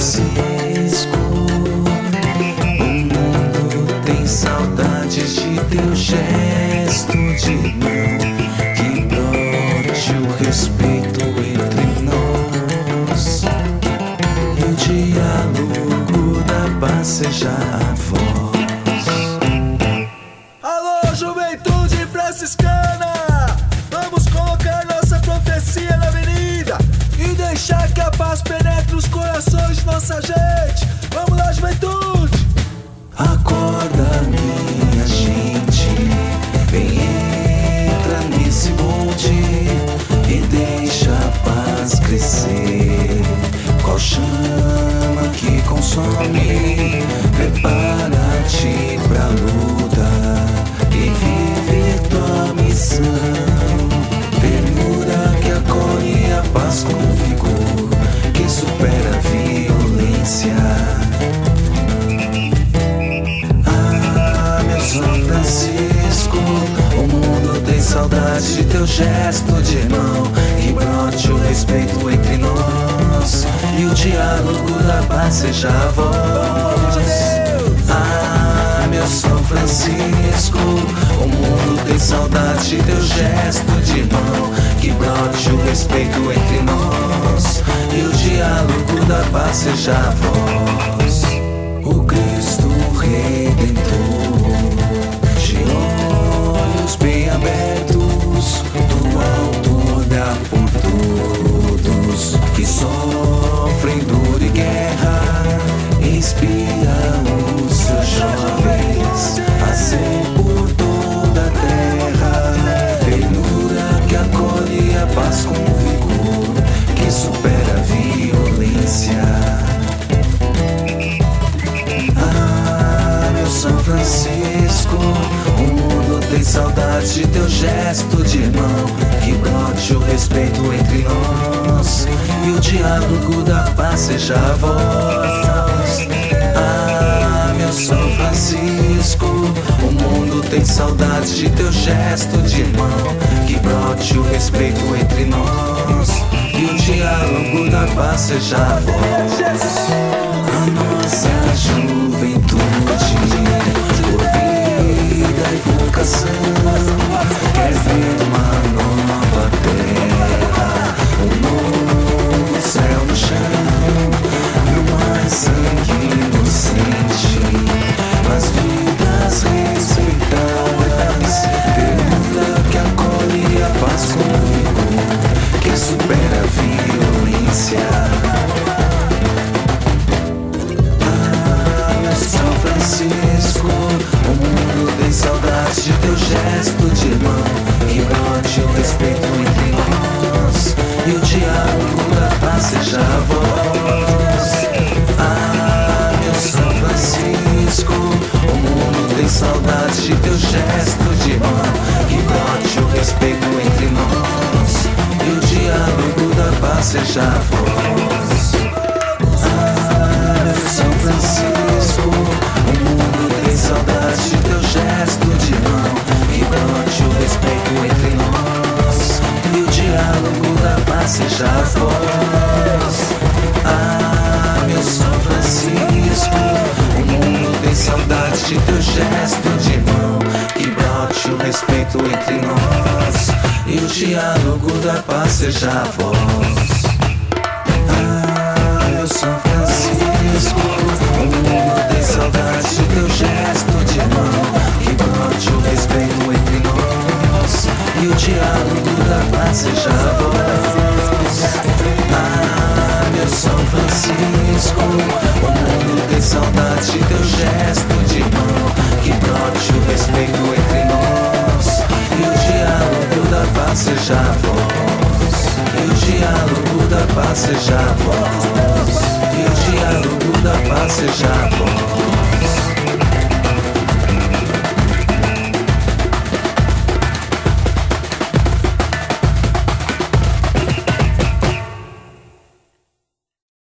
Francisco. O mundo tem saudades de teu gesto a paz crescer. Qual chama que consome? Prepara-te pra luta e vive tua missão. Ternura que acolhe a paz com vigor, que supera a violência. Saudade de teu gesto de irmão. Que brote o respeito entre nós e o diálogo da paz seja a voz. Ah, meu São Francisco, o mundo tem saudade de teu gesto de irmão. Que brote o respeito entre nós e o diálogo da paz seja a voz. O Cristo Redentor, sofrem dor e guerra, inspira os seus jovens a ser por toda a terra, ternura que acolhe a paz com vigor, que supera a violência. Ah, meu São Francisco, o mundo tem saudade de teu gesto de irmão. Que brote o respeito entre nós e o diálogo da paz seja a voz. Ah, meu São Francisco, o mundo tem saudade de teu gesto de irmão. Que brote o respeito entre nós e o diálogo da paz seja a voz. Gesto de irmão. Que brote o respeito entre nós e o diálogo da paz seja a voz. Ah, meu São Francisco, o mundo tem saudade de teu gesto de irmão. Que brote o respeito entre nós e o diálogo da paz seja a voz. A voz. Ah, meu São Francisco, o mundo tem saudade de teu gesto de mão. Que brote o respeito entre nós e o diálogo da paz seja a voz. Ah, meu São Francisco, o mundo tem saudade de teu gesto de mão. Que brote o respeito entre nós e o diálogo da paz seja a voz. Ah, meu São Francisco, o mundo tem saudade de teu gesto de mão. Que brote o respeito entre nós e o diálogo da paz. E o diálogo da paz. E o diálogo da paz.